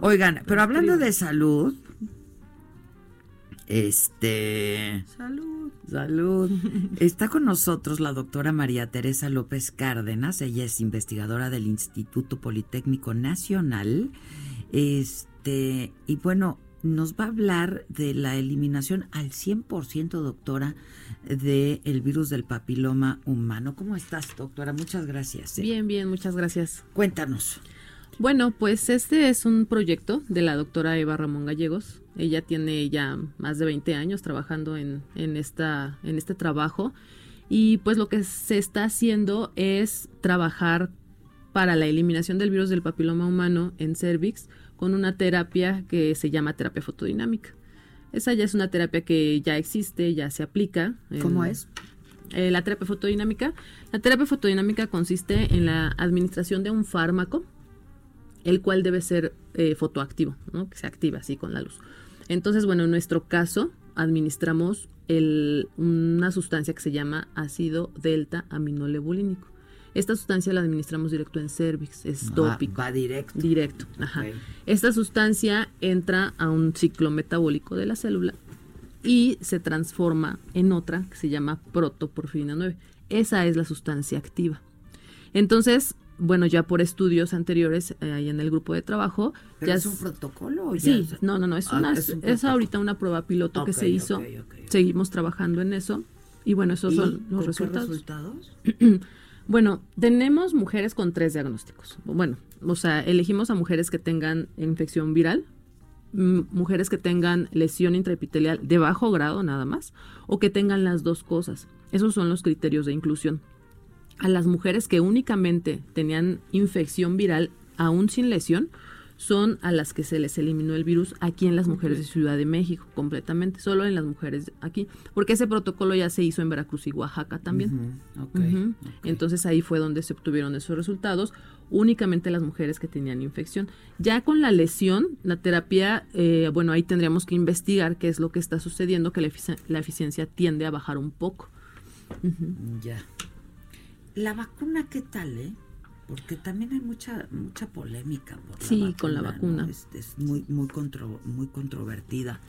Oigan, pero hablando de salud, este... Salud. Salud. Está con nosotros la doctora María Teresa López Cárdenas. Ella es investigadora del Instituto Politécnico Nacional. Este, y bueno, nos va a hablar de la eliminación al 100%, doctora, del el virus del papiloma humano. ¿Cómo estás, doctora? Muchas gracias. ¿eh? Bien, bien, muchas gracias. Cuéntanos. Bueno, pues este es un proyecto de la doctora Eva Ramón Gallegos. Ella tiene ya más de 20 años trabajando en, en, esta, en este trabajo y pues lo que se está haciendo es trabajar para la eliminación del virus del papiloma humano en cervix con una terapia que se llama terapia fotodinámica. Esa ya es una terapia que ya existe, ya se aplica. en- ¿Cómo es? eh, la terapia fotodinámica. La terapia fotodinámica consiste en la administración de un fármaco, el cual debe ser eh, fotoactivo, ¿no? que se activa así con la luz. Entonces, bueno, en nuestro caso, administramos el- una sustancia que se llama ácido delta aminolebulínico. Esta sustancia la administramos directo en cervix, es Ah, tópico. va directo. Directo, ajá. Esta sustancia entra a un ciclo metabólico de la célula y se transforma en otra que se llama protoporfirina 9. Esa es la sustancia activa. Entonces, bueno, ya por estudios anteriores eh, ahí en el grupo de trabajo, ¿Pero ya es un protocolo ya Sí, es- no, no, no, es, Ah, una, es un ahorita una prueba piloto que se hizo. Seguimos trabajando en eso y bueno, esos ¿Y son con los qué resultados. resultados? Bueno, tenemos mujeres con tres diagnósticos. Bueno, o sea, elegimos a mujeres que tengan infección viral, mujeres que tengan lesión intraepitelial de bajo grado nada más, o que tengan las dos cosas. Esos son los criterios de inclusión. A las mujeres que únicamente tenían infección viral, aún sin lesión, son a las que se les eliminó el virus aquí en las mujeres de Ciudad de México, completamente, solo en las mujeres aquí, porque ese protocolo ya se hizo en Veracruz y Oaxaca también. Ujú, ok, Ujú. ok. Entonces ahí fue donde se obtuvieron esos resultados, únicamente las mujeres que tenían infección. Ya con la lesión, la terapia, eh, bueno, ahí tendríamos que investigar qué es lo que está sucediendo, que la, efici- la eficiencia tiende a bajar un poco. Ya. La vacuna, ¿qué tal, eh? Porque también hay mucha mucha polémica por la Sí, con la ¿no? vacuna. Es, es muy muy contro- muy controvertida.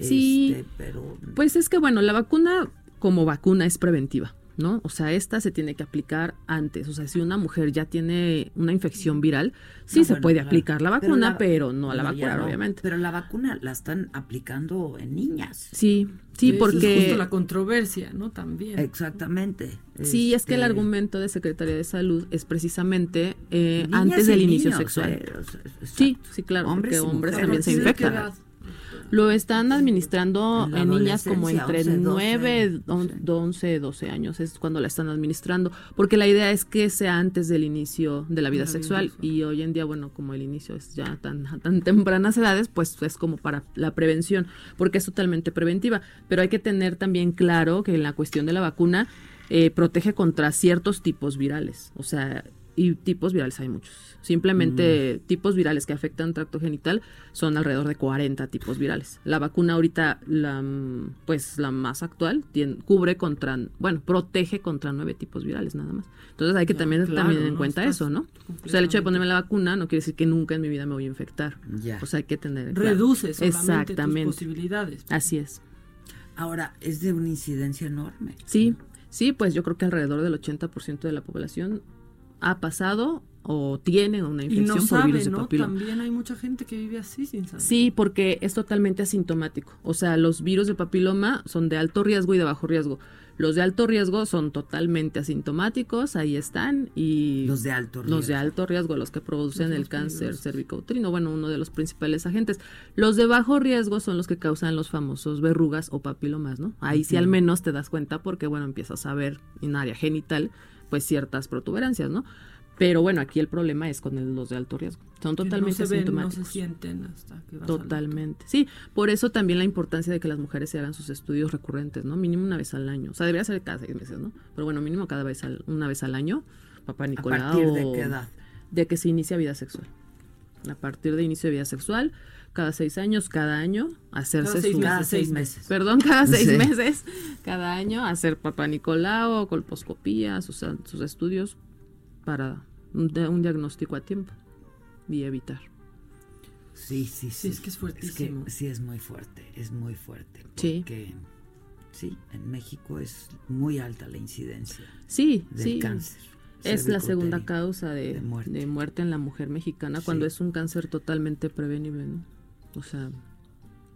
Sí, Este, pero Pues es que bueno, la vacuna como vacuna es preventiva, ¿no? O sea, esta se tiene que aplicar antes. O sea, si una mujer ya tiene una infección viral, sí No, se bueno, puede claro. aplicar la Pero vacuna, la- pero, no la no, ya vacunar, no. obviamente. Pero la vacuna la están aplicando en niñas. Sí, sí, Esa Es porque... justo la controversia, ¿no? También. Exactamente. Sí, es que el Este, argumento de Secretaría de Salud es precisamente eh, antes del inicio niños, sexual. eh, o sea, Sí, sí, claro, Hombres porque hombres mujeres. también se ¿A infectan. Lo están administrando En niñas como entre 11, 12, 9, sí. 11, 12 años, es cuando la están administrando, porque la idea es que sea antes del inicio de la vida La vida sexual sexual. y hoy en día, bueno, como el inicio es ya tan, a tan tempranas edades, pues es como para la prevención, porque es totalmente preventiva, pero hay que tener también claro que en la cuestión de la vacuna eh, protege contra ciertos tipos virales, o sea, y tipos virales hay muchos. Simplemente tipos virales que afectan tracto genital son alrededor de 40 tipos virales. La vacuna ahorita, la, mm, pues la más actual, tien- cubre contra, bueno, protege contra nueve tipos virales nada más. Entonces hay que Ya, también claro, también en ¿no? cuenta eso, ¿no? O sea, el hecho de ponerme la vacuna no quiere decir que nunca en mi vida me voy a infectar. Ya. O sea, hay que tener... claro. Reduce solamente Exactamente. tus posibilidades. Así es. Ahora, es de una incidencia enorme. Sí, sí, pues yo creo que alrededor del 80% de la población ha pasado o tiene una Y infección no por sabe, virus de ¿no? papiloma. También hay mucha gente que vive así sin saber. Sí, porque es totalmente asintomático. O sea, los virus de papiloma son de alto riesgo y de bajo riesgo. Los de alto riesgo son totalmente asintomáticos, ahí están, y Los de alto los de riesgo. alto riesgo, los que producen Los el cáncer cervicouterino, bueno, uno de los principales agentes. Los de bajo riesgo son los que causan los famosos verrugas o papilomas, ¿no? Ahí sí al menos te das cuenta porque, bueno, empiezas a ver en área genital, pues ciertas protuberancias, ¿no? Pero bueno, aquí el problema es con los de alto riesgo. Son totalmente no se ven, no se sienten hasta que Totalmente. Sí, por eso también la importancia de que las mujeres se hagan sus estudios recurrentes, ¿no? Mínimo una vez al año. O sea, debería ser cada seis meses, ¿no? Pero bueno, mínimo cada vez al- una vez al año. Papá ¿A Nicolau. partir de qué edad? De que se inicia vida sexual. A partir de inicio de vida sexual, cada seis años, cada año, hacerse Cada seis su... meses, Cada seis seis meses. Perdón, cada seis Sí. meses, cada año, hacer papá Nicolau, colposcopía, sus, sus estudios para un, diagnóstico a tiempo y evitar. Sí, sí, sí. es que es fuertísimo. sí, es muy fuerte, es muy fuerte. Sí. Porque, sí, en México es muy alta la incidencia Sí, del sí. cáncer. Es la segunda causa de, de de muerte. en la mujer mexicana cuando Sí. es un cáncer totalmente prevenible, ¿no? O sea,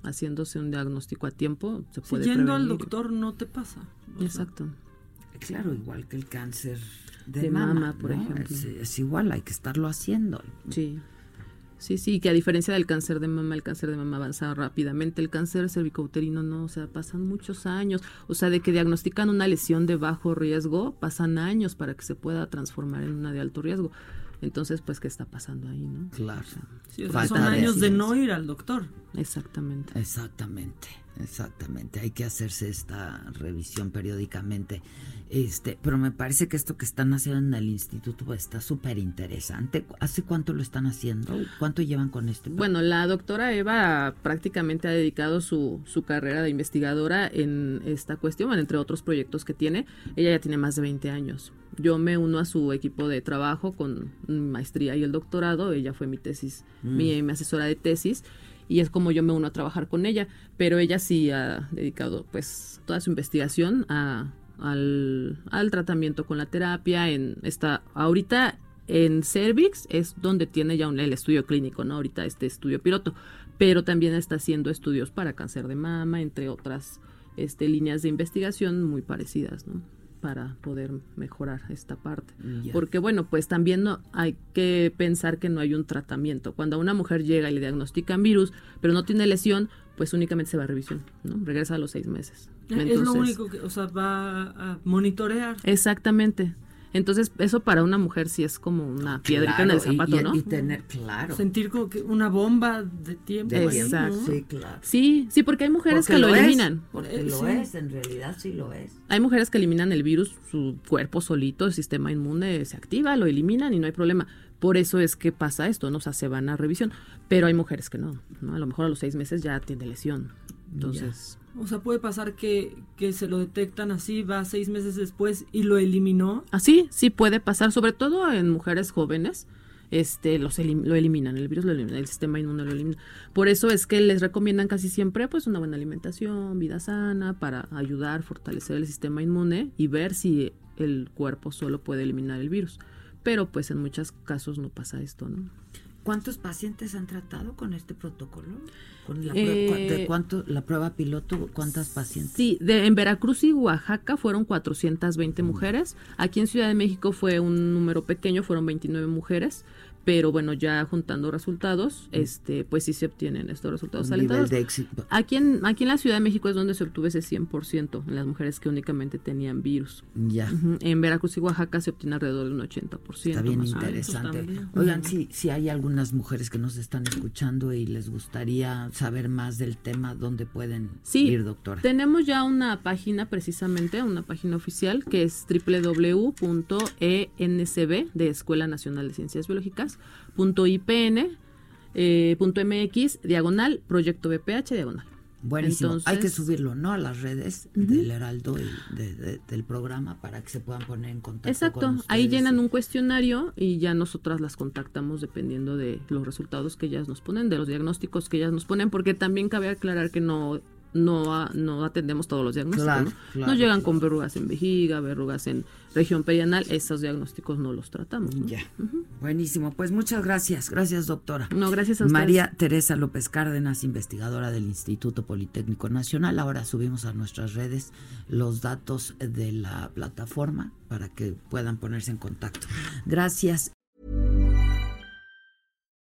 haciéndose un diagnóstico a tiempo se puede yendo al doctor no te pasa. Sea, Exacto. Claro, igual que el cáncer de, De mama, mama, por ¿no? ejemplo. Es, es igual, hay que estarlo haciendo. Sí. Sí, sí, que a diferencia del cáncer de mama, el cáncer de mama avanza rápidamente, el cáncer cervicouterino no, o sea, pasan muchos años, o sea, de que diagnostican una lesión de bajo riesgo, pasan años para que se pueda transformar en una de alto riesgo. Entonces, pues, ¿qué está pasando ahí, no? Claro. sí, o sea, Falta son de años de no ir al doctor. Exactamente. Exactamente, exactamente. Hay que hacerse esta revisión periódicamente. Este, pero me parece que esto que están haciendo en el instituto pues, está súper interesante. ¿Hace cuánto lo están haciendo? ¿Cuánto llevan con este? Bueno, la doctora Eva prácticamente ha dedicado su, su carrera de investigadora en esta cuestión, bueno, entre otros proyectos que tiene. Ella ya tiene más de 20 años. Yo me uno a su equipo de trabajo con mi maestría y el doctorado. Ella fue mi tesis, mi, mi asesora de tesis. Y es como yo me uno a trabajar con ella. Pero ella sí ha dedicado pues toda su investigación a, al, al tratamiento con la terapia. En esta, ahorita en Cervix es donde tiene ya un, el estudio clínico, ¿no? Ahorita este estudio piloto, pero también está haciendo estudios para cáncer de mama, entre otras este, líneas de investigación muy parecidas, ¿no? Para poder mejorar esta parte. Ya. Porque bueno, pues también no, hay que pensar que no hay un tratamiento. Cuando a una mujer llega y le diagnostican virus, pero no tiene lesión, pues únicamente se va a revisión, ¿no? Regresa a los seis meses. es lo único que, o sea, va a monitorear. Exactamente. Entonces, eso para una mujer sí es como una piedrita en el Claro, y- zapato, y, ¿no? Y tener, claro. Sentir como que una bomba de tiempo. de ahí, tiempo. Exacto. ¿no? Sí, claro. Sí, sí, porque hay mujeres Porque que lo, eliminan. porque Eh, lo sí. es, en realidad sí lo es. Hay mujeres que eliminan el virus, su cuerpo solito, el sistema inmune se activa, lo eliminan y no hay problema. Por eso es que pasa esto, ¿no? O sea, se van a revisión. Pero hay mujeres que no, ¿no? A lo mejor a los seis meses ya tiene lesión. Entonces, O sea, puede pasar que, que se lo detectan así, va seis meses después y lo eliminó. así sí puede pasar, sobre todo en mujeres jóvenes. Este, los elim- lo eliminan, el virus lo elimina, el sistema inmune lo elimina. Por eso es que les recomiendan casi siempre pues una buena alimentación, vida sana, para ayudar, fortalecer el sistema inmune y ver si el cuerpo solo puede eliminar el virus. Pero pues en muchos casos no pasa esto, ¿no? ¿Cuántos pacientes han tratado con este protocolo? ¿Con la, Eh, prueba, de cuánto, la prueba piloto? ¿Cuántas pacientes? Sí, de, en Veracruz y Oaxaca fueron 420 mujeres. Aquí en Ciudad de México fue un número pequeño, fueron 29 mujeres. Pero bueno, ya juntando resultados, este, pues sí se obtienen estos resultados Un nivel alentados. de éxito. Aquí en, aquí en la Ciudad de México es donde se obtuvo ese 100% en las mujeres que únicamente tenían virus. Ya. En Veracruz y Oaxaca se obtiene alrededor de un 80%. Está bien interesante. también. Oigan, si, si hay algunas mujeres que nos están escuchando y les gustaría saber más del tema, ¿dónde pueden Sí, ir, doctora? Tenemos ya una página precisamente, una página oficial que es www.encb de Escuela Nacional de Ciencias Biológicas, punto .ipn, eh, punto .mx, diagonal, proyecto BPH, diagonal. Buenísimo. hay que Entonces- subirlo, ¿no? A las redes del Heraldo y de- de- del programa para que se puedan poner en contacto. Exacto, ahí llenan un cuestionario y ya nosotras las contactamos dependiendo de los resultados que ellas nos ponen, de los diagnósticos que ellas nos ponen, porque también cabe aclarar que no no, no atendemos todos los diagnósticos. Claro, ¿no? claro, llegan claro. con verrugas en vejiga, verrugas en región perianal, esos diagnósticos no los tratamos. ¿no? Ya. Buenísimo. Pues muchas gracias. Gracias, doctora. No, gracias a ustedes. María Teresa López Cárdenas, investigadora del Instituto Politécnico Nacional. Ahora subimos a nuestras redes los datos de la plataforma para que puedan ponerse en contacto. Gracias.